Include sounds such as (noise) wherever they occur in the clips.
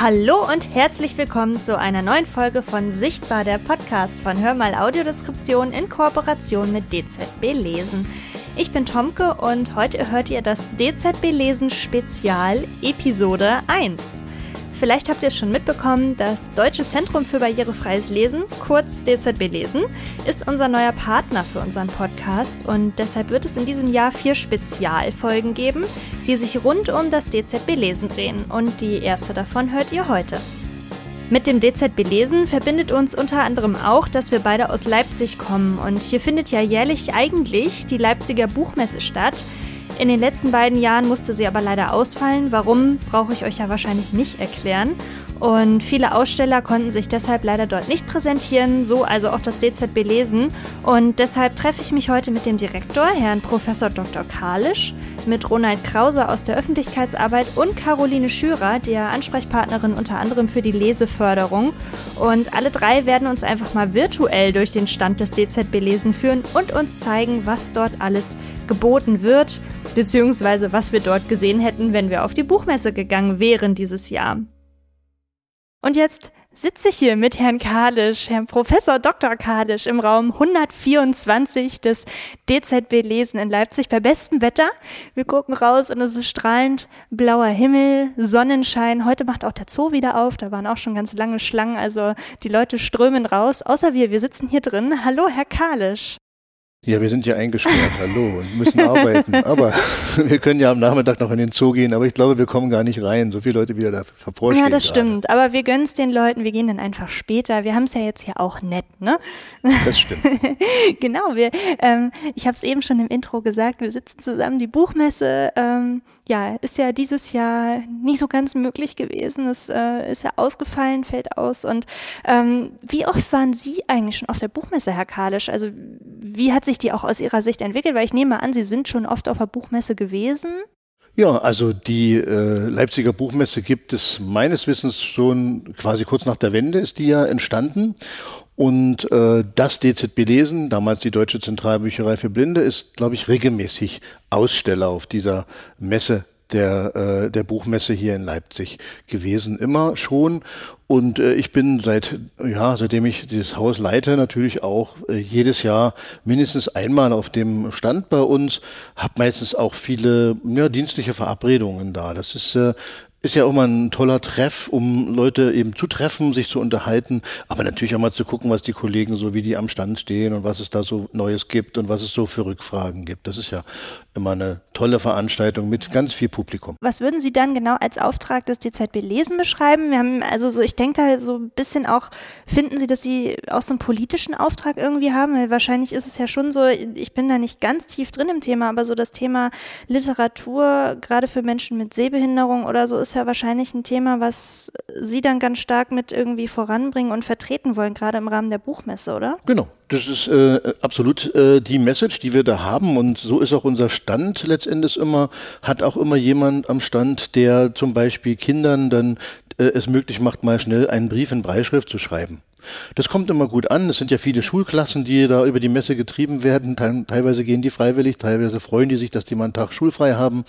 Hallo und herzlich willkommen zu einer neuen Folge von Sichtbar, der Podcast von Hörmal Audiodeskription in Kooperation mit DZB Lesen. Ich bin Tomke und heute hört ihr das DZB Lesen Spezial Episode 1. Vielleicht habt ihr es schon mitbekommen, das Deutsche Zentrum für barrierefreies Lesen, kurz DZB Lesen, ist unser neuer Partner für unseren Podcast. Und deshalb wird es in diesem Jahr vier Spezialfolgen geben, die sich rund um das DZB Lesen drehen. Und die erste davon hört ihr heute. Mit dem DZB Lesen verbindet uns unter anderem auch, dass wir beide aus Leipzig kommen. Und hier findet ja jährlich eigentlich die Leipziger Buchmesse statt, in den letzten beiden Jahren musste sie aber leider ausfallen. Warum, brauche ich euch ja wahrscheinlich nicht erklären. Und viele Aussteller konnten sich deshalb leider dort nicht präsentieren, so also auch das DZB lesen. Und deshalb treffe ich mich heute mit dem Direktor, Herrn Professor Dr. Kalisch, mit Ronald Krause aus der Öffentlichkeitsarbeit und Caroline Schürer, der Ansprechpartnerin unter anderem für die Leseförderung. Und alle drei werden uns einfach mal virtuell durch den Stand des DZB Lesen führen und uns zeigen, was dort alles geboten wird, beziehungsweise was wir dort gesehen hätten, wenn wir auf die Buchmesse gegangen wären dieses Jahr. Und jetzt sitze ich hier mit Herrn Kadisch, Herrn Professor Dr. Kadisch im Raum 124 des DZB Lesen in Leipzig bei bestem Wetter. Wir gucken raus und es ist strahlend blauer Himmel, Sonnenschein. Heute macht auch der Zoo wieder auf. Da waren auch schon ganz lange Schlangen. Also die Leute strömen raus. Außer wir, wir sitzen hier drin. Hallo, Herr Kalisch. Ja, wir sind ja eingesperrt, hallo, und müssen arbeiten. Aber (laughs) wir können ja am Nachmittag noch in den Zoo gehen, aber ich glaube, wir kommen gar nicht rein. So viele Leute wieder da verforscht. Ja, das gerade. stimmt. Aber wir gönnen es den Leuten, wir gehen dann einfach später. Wir haben es ja jetzt hier auch nett, ne? Das stimmt. (laughs) genau, wir, ähm, ich habe es eben schon im Intro gesagt, wir sitzen zusammen, die Buchmesse, ähm, ja, ist ja dieses Jahr nicht so ganz möglich gewesen. Es äh, ist ja ausgefallen, fällt aus. Und ähm, wie oft waren Sie eigentlich schon auf der Buchmesse, Herr Kalisch? Also wie hat sich die auch aus Ihrer Sicht entwickelt? Weil ich nehme an, Sie sind schon oft auf der Buchmesse gewesen. Ja, also die äh, Leipziger Buchmesse gibt es meines Wissens schon quasi kurz nach der Wende ist die ja entstanden. Und äh, das DZB Lesen, damals die Deutsche Zentralbücherei für Blinde, ist, glaube ich, regelmäßig Aussteller auf dieser Messe der, äh, der Buchmesse hier in Leipzig gewesen, immer schon. Und äh, ich bin seit, ja, seitdem ich dieses Haus leite, natürlich auch äh, jedes Jahr mindestens einmal auf dem Stand bei uns, habe meistens auch viele ja, dienstliche Verabredungen da. Das ist äh, ist ja auch mal ein toller Treff, um Leute eben zu treffen, sich zu unterhalten, aber natürlich auch mal zu gucken, was die Kollegen so, wie die am Stand stehen und was es da so Neues gibt und was es so für Rückfragen gibt. Das ist ja immer eine tolle Veranstaltung mit ganz viel Publikum. Was würden Sie dann genau als Auftrag des DZB Lesen beschreiben? Wir haben also so, ich denke da so ein bisschen auch, finden Sie, dass Sie auch so einen politischen Auftrag irgendwie haben? Weil wahrscheinlich ist es ja schon so, ich bin da nicht ganz tief drin im Thema, aber so das Thema Literatur, gerade für Menschen mit Sehbehinderung oder so, ist ja wahrscheinlich ein Thema, was Sie dann ganz stark mit irgendwie voranbringen und vertreten wollen, gerade im Rahmen der Buchmesse, oder? Genau. Das ist äh, absolut äh, die Message, die wir da haben. Und so ist auch unser Stand letztendlich immer, hat auch immer jemand am Stand, der zum Beispiel Kindern dann äh, es möglich macht, mal schnell einen Brief in Breischrift zu schreiben. Das kommt immer gut an. Es sind ja viele Schulklassen, die da über die Messe getrieben werden. Teilweise gehen die freiwillig, teilweise freuen die sich, dass die mal einen Tag schulfrei haben.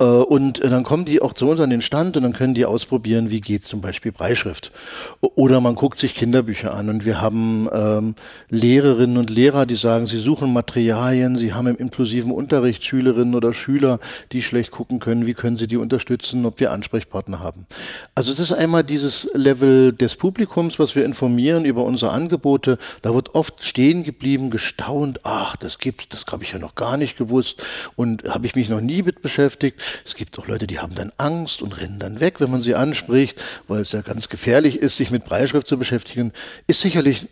Äh, und dann kommen die auch zu uns an den Stand und dann können die ausprobieren, wie geht zum Beispiel Breischrift. Oder man guckt sich Kinderbücher an und wir haben ähm, Lehrerinnen und Lehrer, die sagen, sie suchen Materialien, sie haben im inklusiven Unterricht Schülerinnen oder Schüler, die schlecht gucken können, wie können sie die unterstützen, ob wir Ansprechpartner haben. Also das ist einmal dieses Level des Publikums, was wir informieren über unsere Angebote. Da wird oft stehen geblieben, gestaunt, ach, das gibt's, das habe ich ja noch gar nicht gewusst und habe ich mich noch nie mit beschäftigt. Es gibt auch Leute, die haben dann Angst und rennen dann weg, wenn man sie anspricht, weil es ja ganz gefährlich ist, sich mit Breitschrift zu beschäftigen. Ist sicherlich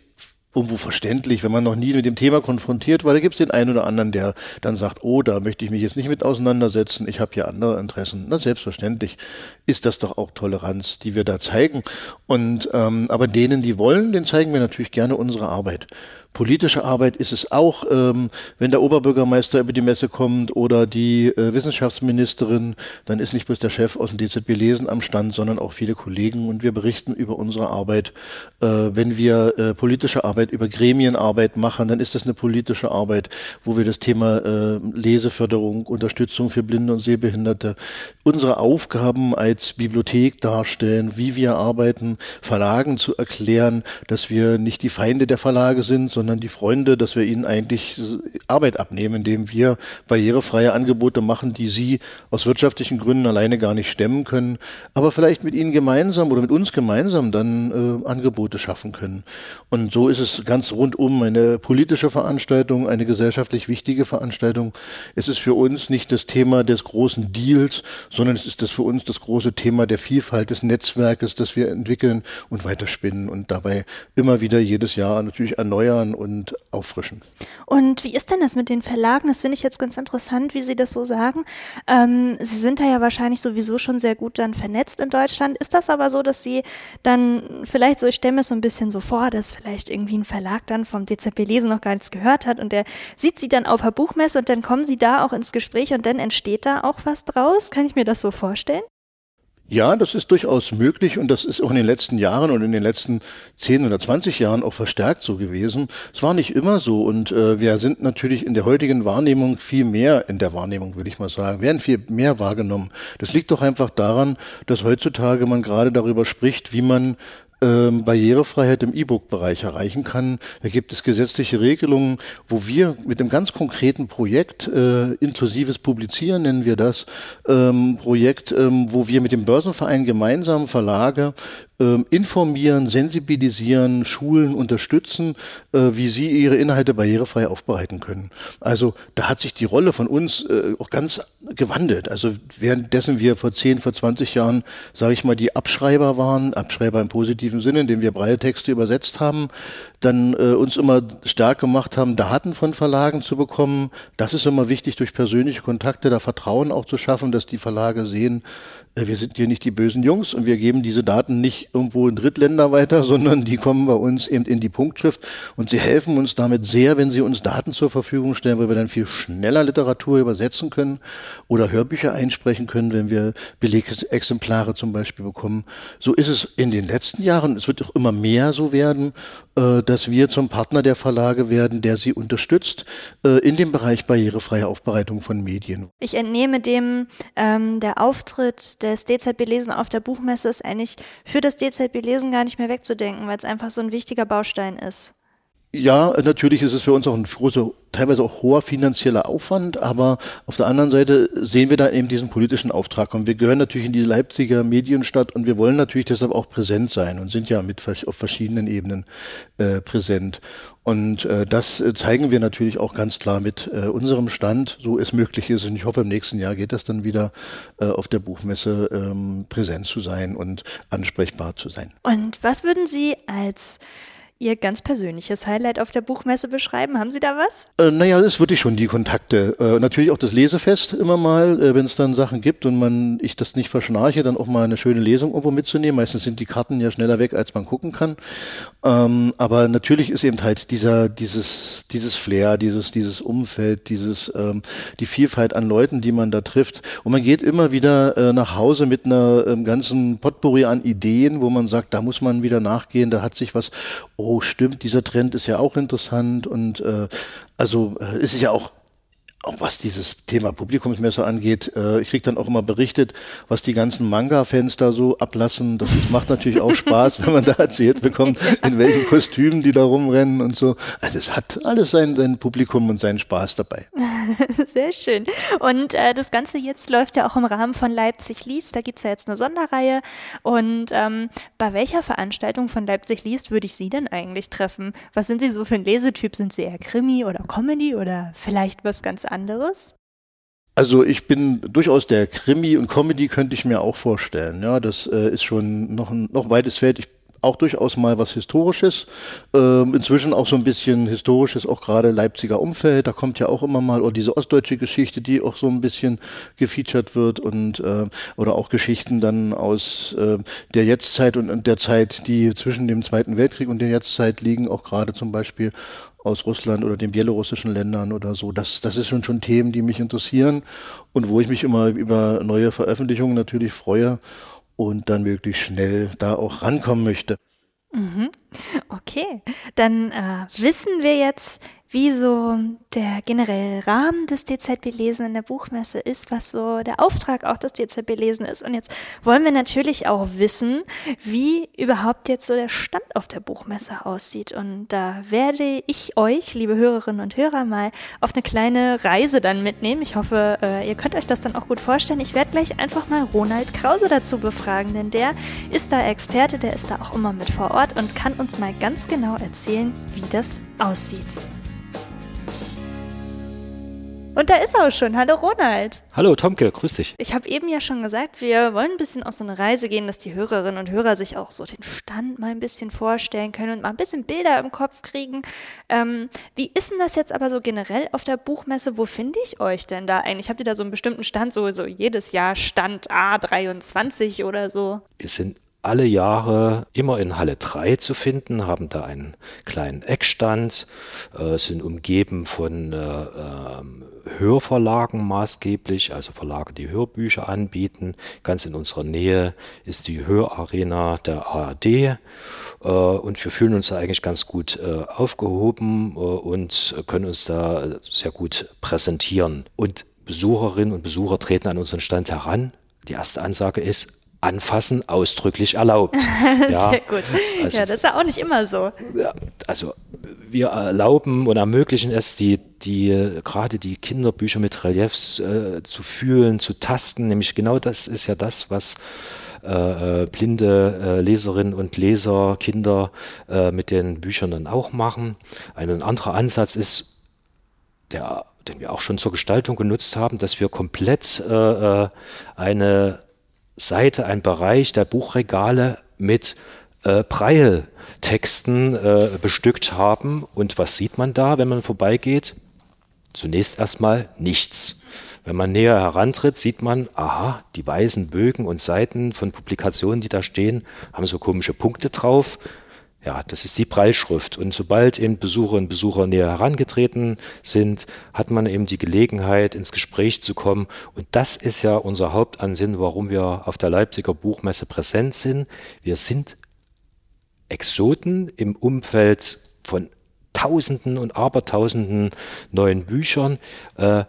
irgendwo verständlich, wenn man noch nie mit dem Thema konfrontiert war. Da gibt es den einen oder anderen, der dann sagt, oh, da möchte ich mich jetzt nicht mit auseinandersetzen, ich habe hier andere Interessen. Na, selbstverständlich ist das doch auch Toleranz, die wir da zeigen. Und ähm, aber denen, die wollen, den zeigen wir natürlich gerne unsere Arbeit. Politische Arbeit ist es auch, ähm, wenn der Oberbürgermeister über die Messe kommt oder die äh, Wissenschaftsministerin, dann ist nicht bloß der Chef aus dem DZB Lesen am Stand, sondern auch viele Kollegen und wir berichten über unsere Arbeit. Äh, wenn wir äh, politische Arbeit über Gremienarbeit machen, dann ist das eine politische Arbeit, wo wir das Thema äh, Leseförderung, Unterstützung für Blinde und Sehbehinderte, unsere Aufgaben als Bibliothek darstellen, wie wir arbeiten, Verlagen zu erklären, dass wir nicht die Feinde der Verlage sind, sondern die Freunde, dass wir ihnen eigentlich Arbeit abnehmen, indem wir barrierefreie Angebote machen, die sie aus wirtschaftlichen Gründen alleine gar nicht stemmen können, aber vielleicht mit ihnen gemeinsam oder mit uns gemeinsam dann äh, Angebote schaffen können. Und so ist es ganz rundum eine politische Veranstaltung, eine gesellschaftlich wichtige Veranstaltung. Es ist für uns nicht das Thema des großen Deals, sondern es ist das für uns das große Thema der Vielfalt des Netzwerkes, das wir entwickeln und weiterspinnen und dabei immer wieder jedes Jahr natürlich erneuern und auffrischen. Und wie ist denn das mit den Verlagen? Das finde ich jetzt ganz interessant, wie Sie das so sagen. Ähm, Sie sind da ja wahrscheinlich sowieso schon sehr gut dann vernetzt in Deutschland. Ist das aber so, dass Sie dann vielleicht so, ich stelle mir so ein bisschen so vor, dass vielleicht irgendwie ein Verlag dann vom DZB Lesen noch gar nichts gehört hat und der sieht Sie dann auf der Buchmesse und dann kommen Sie da auch ins Gespräch und dann entsteht da auch was draus? Kann ich mir das so vorstellen? Ja, das ist durchaus möglich und das ist auch in den letzten Jahren und in den letzten 10 oder 20 Jahren auch verstärkt so gewesen. Es war nicht immer so und äh, wir sind natürlich in der heutigen Wahrnehmung viel mehr in der Wahrnehmung, würde ich mal sagen, werden viel mehr wahrgenommen. Das liegt doch einfach daran, dass heutzutage man gerade darüber spricht, wie man ähm, Barrierefreiheit im E-Book-Bereich erreichen kann. Da gibt es gesetzliche Regelungen, wo wir mit einem ganz konkreten Projekt, äh, inklusives Publizieren nennen wir das, ähm, Projekt, ähm, wo wir mit dem Börsenverein gemeinsam Verlage ähm, informieren, sensibilisieren, schulen, unterstützen, äh, wie sie ihre Inhalte barrierefrei aufbereiten können. Also da hat sich die Rolle von uns äh, auch ganz gewandelt. Also währenddessen wir vor 10, vor 20 Jahren, sage ich mal, die Abschreiber waren, Abschreiber im positiven Sinne, indem wir Breiltexte übersetzt haben, dann äh, uns immer stark gemacht haben, Daten von Verlagen zu bekommen. Das ist immer wichtig, durch persönliche Kontakte da Vertrauen auch zu schaffen, dass die Verlage sehen, äh, wir sind hier nicht die bösen Jungs und wir geben diese Daten nicht irgendwo in Drittländer weiter, (laughs) sondern die kommen bei uns eben in die Punktschrift und sie helfen uns damit sehr, wenn sie uns Daten zur Verfügung stellen, weil wir dann viel schneller Literatur übersetzen können oder Hörbücher einsprechen können, wenn wir Belegexemplare zum Beispiel bekommen. So ist es in den letzten Jahren. Es wird auch immer mehr so werden, äh, dass wir zum Partner der Verlage werden, der sie unterstützt äh, in dem Bereich barrierefreie Aufbereitung von Medien. Ich entnehme dem ähm, der Auftritt des DZB Lesen auf der Buchmesse ist eigentlich für das DZB Lesen gar nicht mehr wegzudenken, weil es einfach so ein wichtiger Baustein ist. Ja, natürlich ist es für uns auch ein großer, teilweise auch hoher finanzieller Aufwand, aber auf der anderen Seite sehen wir da eben diesen politischen Auftrag. Und wir gehören natürlich in die Leipziger Medienstadt und wir wollen natürlich deshalb auch präsent sein und sind ja mit auf verschiedenen Ebenen äh, präsent. Und äh, das zeigen wir natürlich auch ganz klar mit äh, unserem Stand, so es möglich ist. Und ich hoffe, im nächsten Jahr geht das dann wieder äh, auf der Buchmesse ähm, präsent zu sein und ansprechbar zu sein. Und was würden Sie als Ihr ganz persönliches Highlight auf der Buchmesse beschreiben? Haben Sie da was? Äh, naja, das würde ich schon, die Kontakte. Äh, natürlich auch das Lesefest immer mal, äh, wenn es dann Sachen gibt und man ich das nicht verschnarche, dann auch mal eine schöne Lesung irgendwo mitzunehmen. Meistens sind die Karten ja schneller weg, als man gucken kann. Ähm, aber natürlich ist eben halt dieser, dieses, dieses Flair, dieses, dieses Umfeld, dieses, ähm, die Vielfalt an Leuten, die man da trifft. Und man geht immer wieder äh, nach Hause mit einer ähm, ganzen Potpourri an Ideen, wo man sagt, da muss man wieder nachgehen, da hat sich was oh stimmt, dieser Trend ist ja auch interessant und äh, also äh, ist es ja auch auch was dieses Thema Publikumsmesser angeht, äh, ich krieg dann auch immer berichtet, was die ganzen Manga-Fans da so ablassen. Das macht natürlich auch Spaß, (laughs) wenn man da erzählt bekommt, in welchen Kostümen die da rumrennen und so. Also es hat alles sein, sein Publikum und seinen Spaß dabei. (laughs) Sehr schön. Und äh, das Ganze jetzt läuft ja auch im Rahmen von Leipzig liest. Da gibt's ja jetzt eine Sonderreihe. Und ähm, bei welcher Veranstaltung von Leipzig liest würde ich Sie denn eigentlich treffen? Was sind Sie so für ein Lesetyp? Sind Sie eher Krimi oder Comedy oder vielleicht was ganz anderes? Also ich bin durchaus der Krimi und Comedy könnte ich mir auch vorstellen. Ja, das äh, ist schon noch ein noch weites Feld. Ich auch durchaus mal was Historisches. Ähm, inzwischen auch so ein bisschen Historisches, auch gerade Leipziger Umfeld. Da kommt ja auch immer mal oder diese ostdeutsche Geschichte, die auch so ein bisschen gefeatured wird und äh, oder auch Geschichten dann aus äh, der Jetztzeit und der Zeit, die zwischen dem Zweiten Weltkrieg und der Jetztzeit liegen, auch gerade zum Beispiel aus Russland oder den bielorussischen Ländern oder so. Das, das ist schon, schon Themen, die mich interessieren und wo ich mich immer über neue Veröffentlichungen natürlich freue und dann möglichst schnell da auch rankommen möchte. Mhm. Okay, dann äh, wissen wir jetzt, wie so der generelle Rahmen des DZB-Lesen in der Buchmesse ist, was so der Auftrag auch des DZB-Lesen ist. Und jetzt wollen wir natürlich auch wissen, wie überhaupt jetzt so der Stand auf der Buchmesse aussieht. Und da werde ich euch, liebe Hörerinnen und Hörer, mal auf eine kleine Reise dann mitnehmen. Ich hoffe, äh, ihr könnt euch das dann auch gut vorstellen. Ich werde gleich einfach mal Ronald Krause dazu befragen, denn der ist da Experte, der ist da auch immer mit vor Ort und kann uns mal ganz genau erzählen, wie das aussieht. Und da ist er auch schon. Hallo Ronald. Hallo Tomke, grüß dich. Ich habe eben ja schon gesagt, wir wollen ein bisschen auf so eine Reise gehen, dass die Hörerinnen und Hörer sich auch so den Stand mal ein bisschen vorstellen können und mal ein bisschen Bilder im Kopf kriegen. Ähm, wie ist denn das jetzt aber so generell auf der Buchmesse? Wo finde ich euch denn da eigentlich? Habt ihr da so einen bestimmten Stand, so, so jedes Jahr Stand A23 oder so? Wir sind alle Jahre immer in Halle 3 zu finden, haben da einen kleinen Eckstand, äh, sind umgeben von äh, äh, Hörverlagen maßgeblich, also Verlage, die Hörbücher anbieten. Ganz in unserer Nähe ist die Hörarena der ARD äh, und wir fühlen uns da eigentlich ganz gut äh, aufgehoben äh, und können uns da sehr gut präsentieren. Und Besucherinnen und Besucher treten an unseren Stand heran. Die erste Ansage ist, Anfassen ausdrücklich erlaubt. (laughs) Ja, Sehr gut. Also, ja, das ist ja auch nicht immer so. Also wir erlauben und ermöglichen es, die, die gerade die Kinderbücher mit Reliefs äh, zu fühlen, zu tasten. Nämlich genau das ist ja das, was äh, äh blinde äh, Leserinnen und Leser, Kinder äh, mit den Büchern dann auch machen. Ein anderer Ansatz ist, der, den wir auch schon zur Gestaltung genutzt haben, dass wir komplett äh, eine Seite, ein Bereich der Buchregale mit äh, Braille-Texten äh, bestückt haben. Und was sieht man da, wenn man vorbeigeht? Zunächst erstmal nichts. Wenn man näher herantritt, sieht man, aha, die weißen Bögen und Seiten von Publikationen, die da stehen, haben so komische Punkte drauf. Ja, das ist die Preisschrift. Und sobald eben Besucherinnen und Besucher näher herangetreten sind, hat man eben die Gelegenheit, ins Gespräch zu kommen. Und das ist ja unser Hauptansinn, warum wir auf der Leipziger Buchmesse präsent sind. Wir sind Exoten im Umfeld von Tausenden und Abertausenden neuen Büchern. Äh,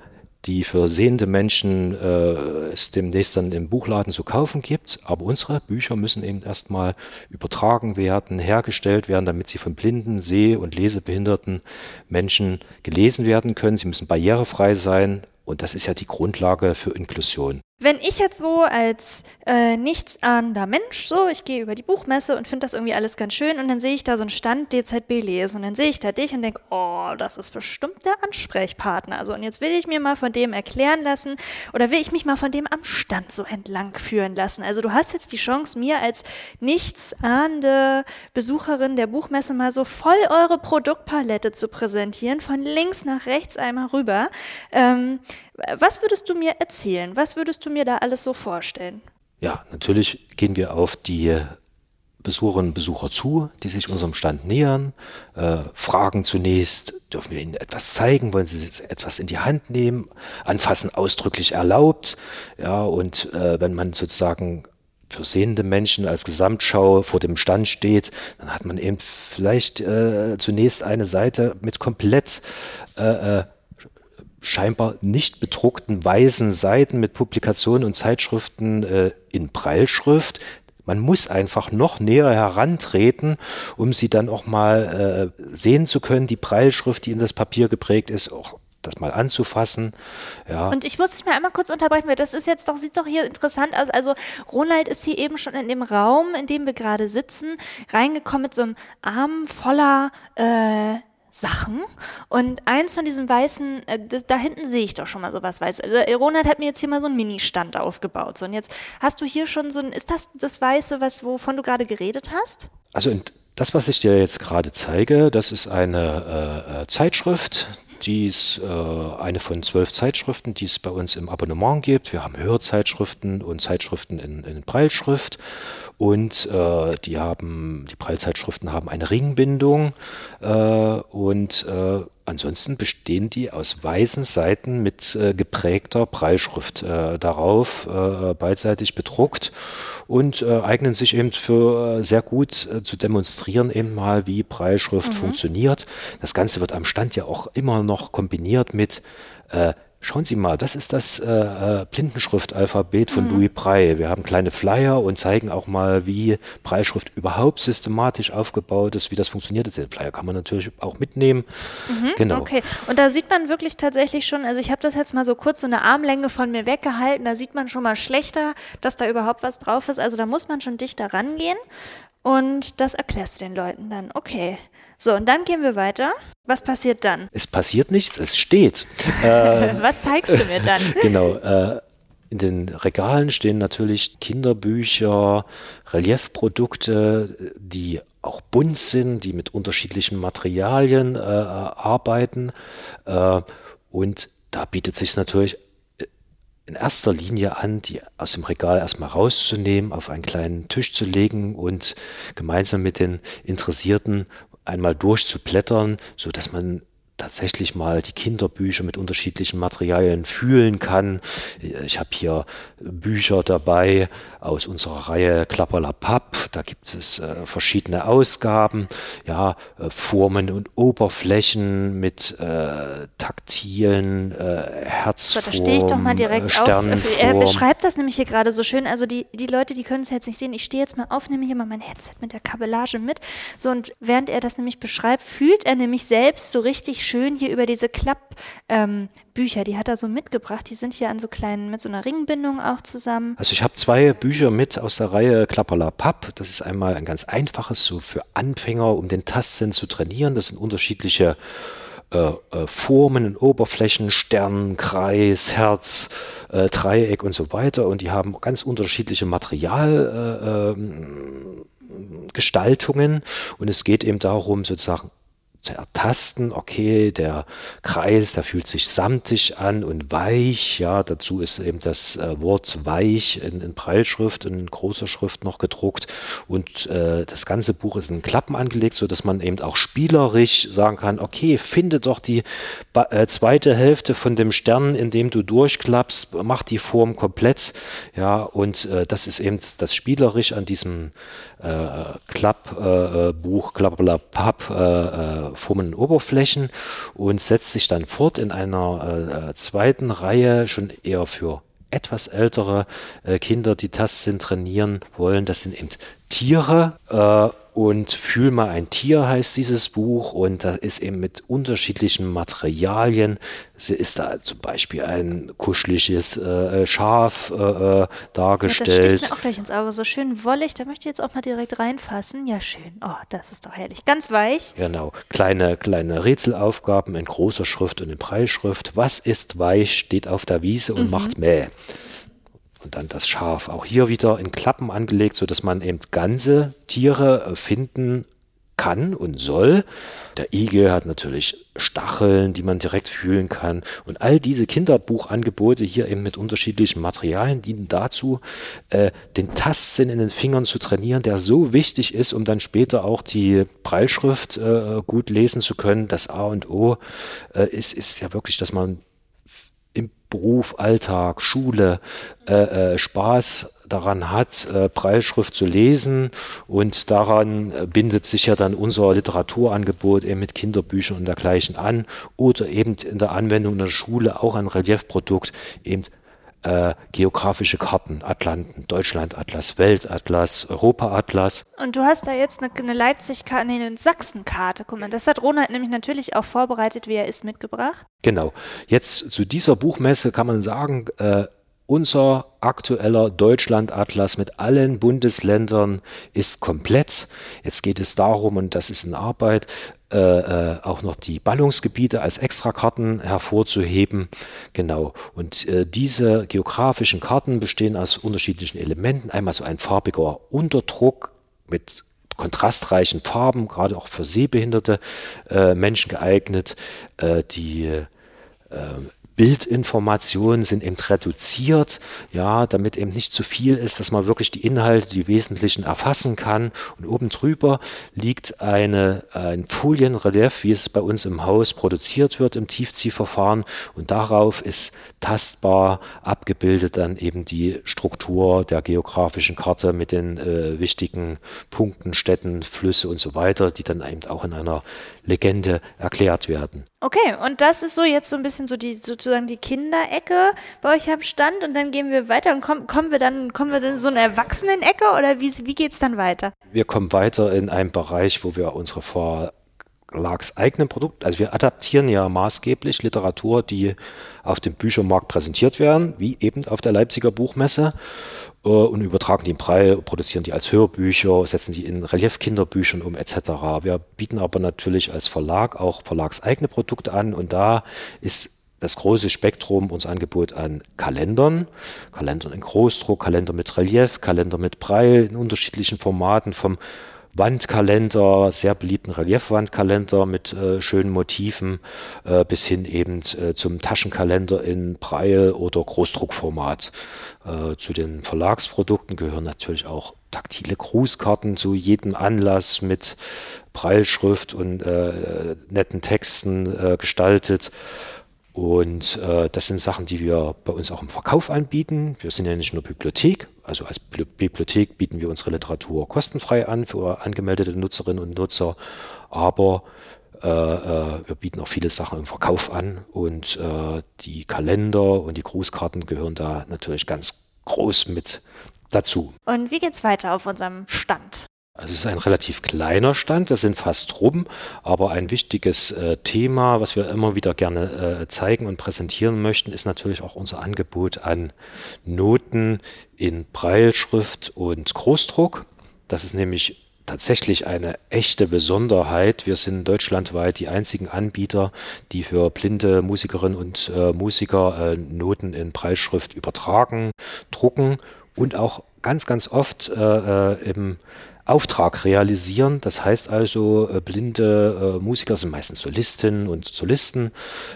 die für sehende Menschen äh, es demnächst dann im Buchladen zu kaufen gibt. Aber unsere Bücher müssen eben erstmal übertragen werden, hergestellt werden, damit sie von blinden, seh- und lesebehinderten Menschen gelesen werden können. Sie müssen barrierefrei sein. Und das ist ja die Grundlage für Inklusion. Wenn ich jetzt so als äh, nichtsahnender Mensch so, ich gehe über die Buchmesse und finde das irgendwie alles ganz schön und dann sehe ich da so einen Stand DZB lesen und dann sehe ich da dich und denke, oh, das ist bestimmt der Ansprechpartner. Also und jetzt will ich mir mal von dem erklären lassen oder will ich mich mal von dem am Stand so entlang führen lassen. Also du hast jetzt die Chance, mir als nichtsahnende Besucherin der Buchmesse mal so voll eure Produktpalette zu präsentieren, von links nach rechts einmal rüber. Ähm, was würdest du mir erzählen? Was würdest du mir da alles so vorstellen? Ja, natürlich gehen wir auf die Besucherinnen und Besucher zu, die sich unserem Stand nähern, äh, fragen zunächst, dürfen wir ihnen etwas zeigen, wollen sie etwas in die Hand nehmen, anfassen ausdrücklich erlaubt, ja, und äh, wenn man sozusagen für sehende Menschen als Gesamtschau vor dem Stand steht, dann hat man eben vielleicht äh, zunächst eine Seite mit komplett äh, äh scheinbar nicht bedruckten weißen Seiten mit Publikationen und Zeitschriften äh, in Breilschrift. Man muss einfach noch näher herantreten, um sie dann auch mal äh, sehen zu können, die Breilschrift, die in das Papier geprägt ist, auch das mal anzufassen. Ja. Und ich muss dich mal einmal kurz unterbrechen, weil das ist jetzt doch, sieht doch hier interessant aus. Also Ronald ist hier eben schon in dem Raum, in dem wir gerade sitzen, reingekommen mit so einem Arm voller äh, Sachen. Und eins von diesen weißen, äh, da hinten sehe ich doch schon mal sowas weiß. Also Ronald hat mir jetzt hier mal so einen Mini-Stand aufgebaut. So, und jetzt hast du hier schon so ein, ist das das Weiße, was, wovon du gerade geredet hast? Also das, was ich dir jetzt gerade zeige, das ist eine äh, äh Zeitschrift, die ist äh, eine von zwölf Zeitschriften, die es bei uns im Abonnement gibt. Wir haben Hörzeitschriften und Zeitschriften in, in Breilschrift. Und äh, die haben, die Prallzeitschriften haben eine Ringbindung äh, und äh, ansonsten bestehen die aus weißen Seiten mit äh, geprägter Prallschrift äh, darauf, äh, beidseitig bedruckt und eignen sich eben für sehr gut zu demonstrieren eben mal, wie Prallschrift mhm. funktioniert. Das Ganze wird am Stand ja auch immer noch kombiniert mit Schauen Sie mal, das ist das äh, äh, Blindenschriftalphabet von mhm. Louis Braille. Wir haben kleine Flyer und zeigen auch mal, wie Brailleschrift überhaupt systematisch aufgebaut ist, wie das funktioniert. Den Flyer kann man natürlich auch mitnehmen. Mhm, genau. Okay, und da sieht man wirklich tatsächlich schon, also ich habe das jetzt mal so kurz so eine Armlänge von mir weggehalten, da sieht man schon mal schlechter, dass da überhaupt was drauf ist. Also da muss man schon dichter rangehen und das erklärst du den Leuten dann. Okay. So, und dann gehen wir weiter. Was passiert dann? Es passiert nichts, es steht. (laughs) Äh, Was zeigst du mir dann? (laughs) genau. Äh, in den Regalen stehen natürlich Kinderbücher, Reliefprodukte, die auch bunt sind, die mit unterschiedlichen Materialien äh, arbeiten. Äh, und da bietet sich natürlich äh, in erster Linie an, die aus dem Regal erstmal rauszunehmen, auf einen kleinen Tisch zu legen und gemeinsam mit den Interessierten einmal durchzublättern, so dass man tatsächlich mal die Kinderbücher mit unterschiedlichen Materialien fühlen kann. Ich habe hier Bücher dabei aus unserer Reihe Klapperla Papp. Da gibt es äh, verschiedene Ausgaben, ja, äh, Formen und Oberflächen mit äh, taktilen äh, Herzformen. So, da stehe ich doch mal direkt auf. Er beschreibt das nämlich hier gerade so schön. Also die, die Leute, die können es jetzt nicht sehen. Ich stehe jetzt mal auf, nehme hier mal mein Headset mit der Kabellage mit. So, und während er das nämlich beschreibt, fühlt er nämlich selbst so richtig schön hier über diese Klappbücher, ähm, die hat er so mitgebracht. Die sind hier an so kleinen, mit so einer Ringbindung auch zusammen. Also ich habe zwei Bücher mit aus der Reihe Klapperla Papp. Das ist einmal ein ganz einfaches, so für Anfänger, um den Tastsinn zu trainieren. Das sind unterschiedliche äh, äh, Formen und Oberflächen, Stern, Kreis, Herz, äh, Dreieck und so weiter. Und die haben ganz unterschiedliche Materialgestaltungen. Äh, und es geht eben darum, sozusagen zu ertasten, okay, der Kreis, der fühlt sich samtig an und weich, ja, dazu ist eben das äh, Wort weich in, in Breilschrift, in großer Schrift noch gedruckt. Und äh, das ganze Buch ist in Klappen angelegt, so dass man eben auch spielerisch sagen kann, okay, finde doch die äh, zweite Hälfte von dem Stern, in dem du durchklappst, mach die Form komplett, ja, und äh, das ist eben das spielerisch an diesem äh, Klappbuch, äh, Klappelapapp, äh, Formen Oberflächen und setzt sich dann fort in einer äh, zweiten Reihe schon eher für etwas ältere äh, Kinder, die Tastsinn trainieren wollen. Das sind eben Tiere äh, und Fühl mal ein Tier heißt dieses Buch und das ist eben mit unterschiedlichen Materialien. Es ist da zum Beispiel ein kuscheliges äh, Schaf äh, dargestellt. Ja, das sticht mir auch gleich ins Auge. So schön wollig, da möchte ich jetzt auch mal direkt reinfassen. Ja, schön. Oh, das ist doch herrlich. Ganz weich. Genau. Kleine, kleine Rätselaufgaben in großer Schrift und in Preisschrift. Was ist weich, steht auf der Wiese und mhm. macht Mäh. Und dann das Schaf. Auch hier wieder in Klappen angelegt, sodass man eben ganze Tiere äh, finden kann und soll. Der Igel hat natürlich Stacheln, die man direkt fühlen kann. Und all diese Kinderbuchangebote hier eben mit unterschiedlichen Materialien dienen dazu, äh, den Tastsinn in den Fingern zu trainieren, der so wichtig ist, um dann später auch die Breilschrift äh, gut lesen zu können. Das A und O äh, ist, ist ja wirklich, dass man Beruf, Alltag, Schule äh, äh, Spaß daran hat, äh, Preisschrift zu lesen. Und daran äh, bindet sich ja dann unser Literaturangebot eben mit Kinderbüchern und dergleichen an. Oder eben in der Anwendung in der Schule auch ein Reliefprodukt eben äh, geografische Karten, Atlanten, Deutschlandatlas, Weltatlas, Europaatlas. Und du hast da jetzt eine, eine Leipzig-Karte, nee, eine Sachsen-Karte. Guck mal, das hat Ronald nämlich natürlich auch vorbereitet, wie er ist, mitgebracht. Genau. Jetzt zu dieser Buchmesse kann man sagen, äh, unser aktueller Deutschlandatlas mit allen Bundesländern ist komplett. Jetzt geht es darum, und das ist in Arbeit, äh, äh, auch noch die Ballungsgebiete als Extrakarten hervorzuheben. Genau. Und äh, diese geografischen Karten bestehen aus unterschiedlichen Elementen. Einmal so ein farbiger Unterdruck mit kontrastreichen Farben, gerade auch für sehbehinderte äh, Menschen geeignet, äh, die äh, Bildinformationen sind eben reduziert, ja, damit eben nicht zu viel ist, dass man wirklich die Inhalte, die wesentlichen erfassen kann. Und oben drüber liegt eine, ein Folienrelief, wie es bei uns im Haus produziert wird im Tiefziehverfahren. Und darauf ist tastbar abgebildet dann eben die Struktur der geografischen Karte mit den äh, wichtigen Punkten, Städten, Flüsse und so weiter, die dann eben auch in einer Legende erklärt werden. Okay, und das ist so jetzt so ein bisschen so die sozusagen die Kinderecke bei euch am Stand und dann gehen wir weiter und kommen, kommen wir dann kommen wir dann so eine Erwachsenenecke oder wie, wie geht es dann weiter? Wir kommen weiter in einen Bereich, wo wir unsere verlagseigenen Produkte, also wir adaptieren ja maßgeblich Literatur, die auf dem Büchermarkt präsentiert werden, wie eben auf der Leipziger Buchmesse und übertragen die in Preil, produzieren die als Hörbücher, setzen die in Relief-Kinderbüchern um etc. Wir bieten aber natürlich als Verlag auch verlagseigene Produkte an und da ist das große Spektrum, unser Angebot an Kalendern, Kalendern in Großdruck, Kalender mit Relief, Kalender mit Preil in unterschiedlichen Formaten, vom Wandkalender, sehr beliebten Reliefwandkalender mit äh, schönen Motiven, äh, bis hin eben äh, zum Taschenkalender in Breil oder Großdruckformat. Äh, zu den Verlagsprodukten gehören natürlich auch taktile Grußkarten zu jedem Anlass mit Breilschrift und äh, netten Texten äh, gestaltet. Und äh, das sind Sachen, die wir bei uns auch im Verkauf anbieten. Wir sind ja nicht nur Bibliothek, also als Bibliothek bieten wir unsere Literatur kostenfrei an für angemeldete Nutzerinnen und Nutzer, aber äh, äh, wir bieten auch viele Sachen im Verkauf an und äh, die Kalender und die Grußkarten gehören da natürlich ganz groß mit dazu. Und wie geht's weiter auf unserem Stand? Also es ist ein relativ kleiner Stand, wir sind fast rum, aber ein wichtiges äh, Thema, was wir immer wieder gerne äh, zeigen und präsentieren möchten, ist natürlich auch unser Angebot an Noten in Breilschrift und Großdruck. Das ist nämlich tatsächlich eine echte Besonderheit. Wir sind deutschlandweit die einzigen Anbieter, die für blinde Musikerinnen und äh, Musiker äh, Noten in Breilschrift übertragen, drucken und auch ganz, ganz oft äh, äh im Auftrag realisieren. Das heißt also, äh, blinde äh, Musiker sind meistens Solistinnen und Solisten,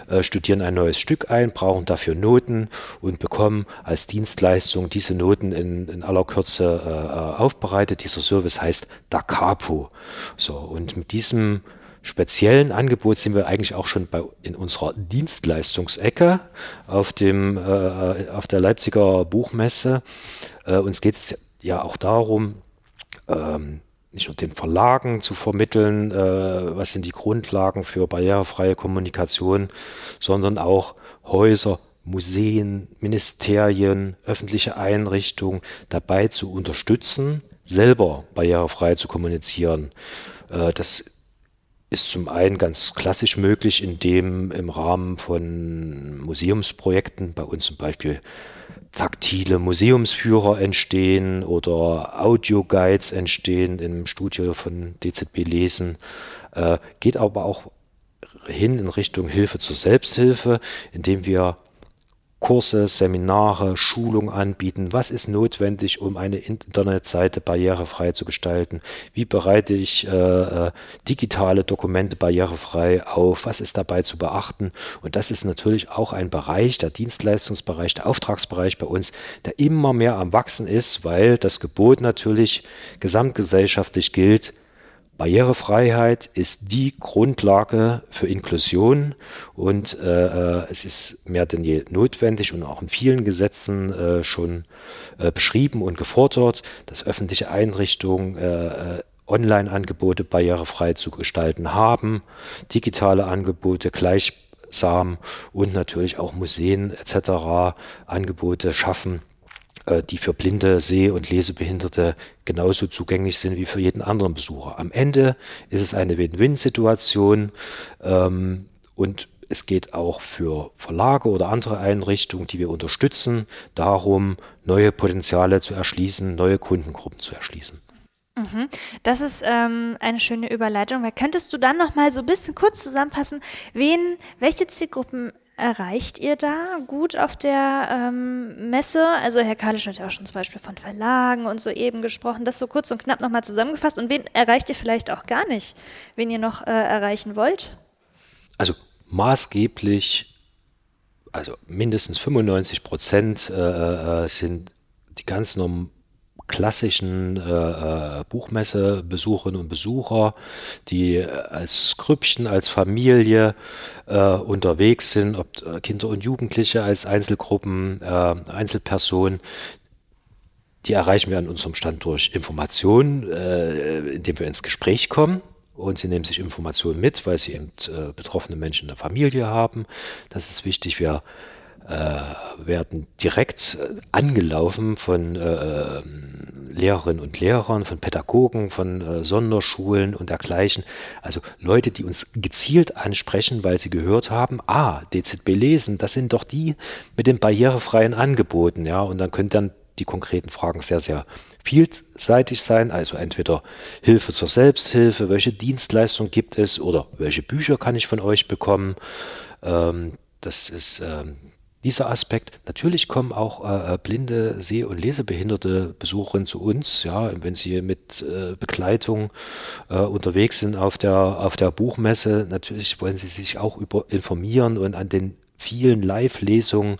äh, studieren ein neues Stück ein, brauchen dafür Noten und bekommen als Dienstleistung diese Noten in, in aller Kürze aufbereitet. Dieser Service heißt Da Capo. So, und mit diesem speziellen Angebot sind wir eigentlich auch schon bei, in unserer Dienstleistungsecke auf, dem, äh, auf der Leipziger Buchmesse. Äh, uns geht es ja auch darum, ähm, nicht nur den Verlagen zu vermitteln, äh, was sind die Grundlagen für barrierefreie Kommunikation, sondern auch Häuser, Museen, Ministerien, öffentliche Einrichtungen dabei zu unterstützen, selber barrierefrei zu kommunizieren. Äh, das ist zum einen ganz klassisch möglich, indem im Rahmen von Museumsprojekten, bei uns zum Beispiel taktile Museumsführer entstehen oder Audioguides entstehen im Studio von DZB Lesen, äh, geht aber auch hin in Richtung Hilfe zur Selbsthilfe, indem wir Kurse, Seminare, Schulung anbieten. Was ist notwendig, um eine Internetseite barrierefrei zu gestalten? Wie bereite ich äh, äh, digitale Dokumente barrierefrei auf? Was ist dabei zu beachten? Und das ist natürlich auch ein Bereich, der Dienstleistungsbereich, der Auftragsbereich bei uns, der immer mehr am Wachsen ist, weil das Gebot natürlich gesamtgesellschaftlich gilt, Barrierefreiheit ist die Grundlage für Inklusion und äh, äh, es ist mehr denn je notwendig und auch in vielen Gesetzen äh, schon äh, beschrieben und gefordert, dass öffentliche Einrichtungen äh, äh, Online-Angebote barrierefrei zu gestalten haben, digitale Angebote gleichsam und natürlich auch Museen etc. Angebote schaffen die für blinde, seh- und lesebehinderte genauso zugänglich sind wie für jeden anderen Besucher. Am Ende ist es eine Win-Win-Situation ähm, und es geht auch für Verlage oder andere Einrichtungen, die wir unterstützen, darum, neue Potenziale zu erschließen, neue Kundengruppen zu erschließen. Mhm. Das ist ähm, eine schöne Überleitung. Könntest du dann noch mal so ein bisschen kurz zusammenfassen, wen, welche Zielgruppen erreicht ihr da gut auf der ähm, Messe? Also Herr Kalisch hat ja auch schon zum Beispiel von Verlagen und so eben gesprochen. Das so kurz und knapp nochmal zusammengefasst. Und wen erreicht ihr vielleicht auch gar nicht, wen ihr noch äh, erreichen wollt? Also maßgeblich, also mindestens 95 Prozent äh, äh, sind die ganz normalen klassischen äh, äh, Buchmessebesucherinnen und Besucher, die als Grüppchen, als Familie äh, unterwegs sind, ob äh, Kinder und Jugendliche als Einzelgruppen, äh, Einzelpersonen, die erreichen wir an unserem Stand durch Informationen, äh, indem wir ins Gespräch kommen. Und sie nehmen sich Informationen mit, weil sie eben äh, betroffene Menschen in der Familie haben. Das ist wichtig. Wir äh, werden direkt angelaufen von äh, ähm, Lehrerinnen und Lehrern, von Pädagogen, von äh, Sonderschulen und dergleichen. Also Leute, die uns gezielt ansprechen, weil sie gehört haben, ah, DZB lesen, das sind doch die mit den barrierefreien Angeboten, ja, und dann können dann die konkreten Fragen sehr, sehr vielseitig sein, also entweder Hilfe zur Selbsthilfe, welche Dienstleistung gibt es oder welche Bücher kann ich von euch bekommen. Ähm, das ist ähm, dieser Aspekt. Natürlich kommen auch äh, äh, blinde, seh- und lesebehinderte Besucherinnen zu uns, ja, wenn sie mit äh, Begleitung äh, unterwegs sind auf der, auf der Buchmesse. Natürlich wollen sie sich auch über informieren und an den vielen Live-Lesungen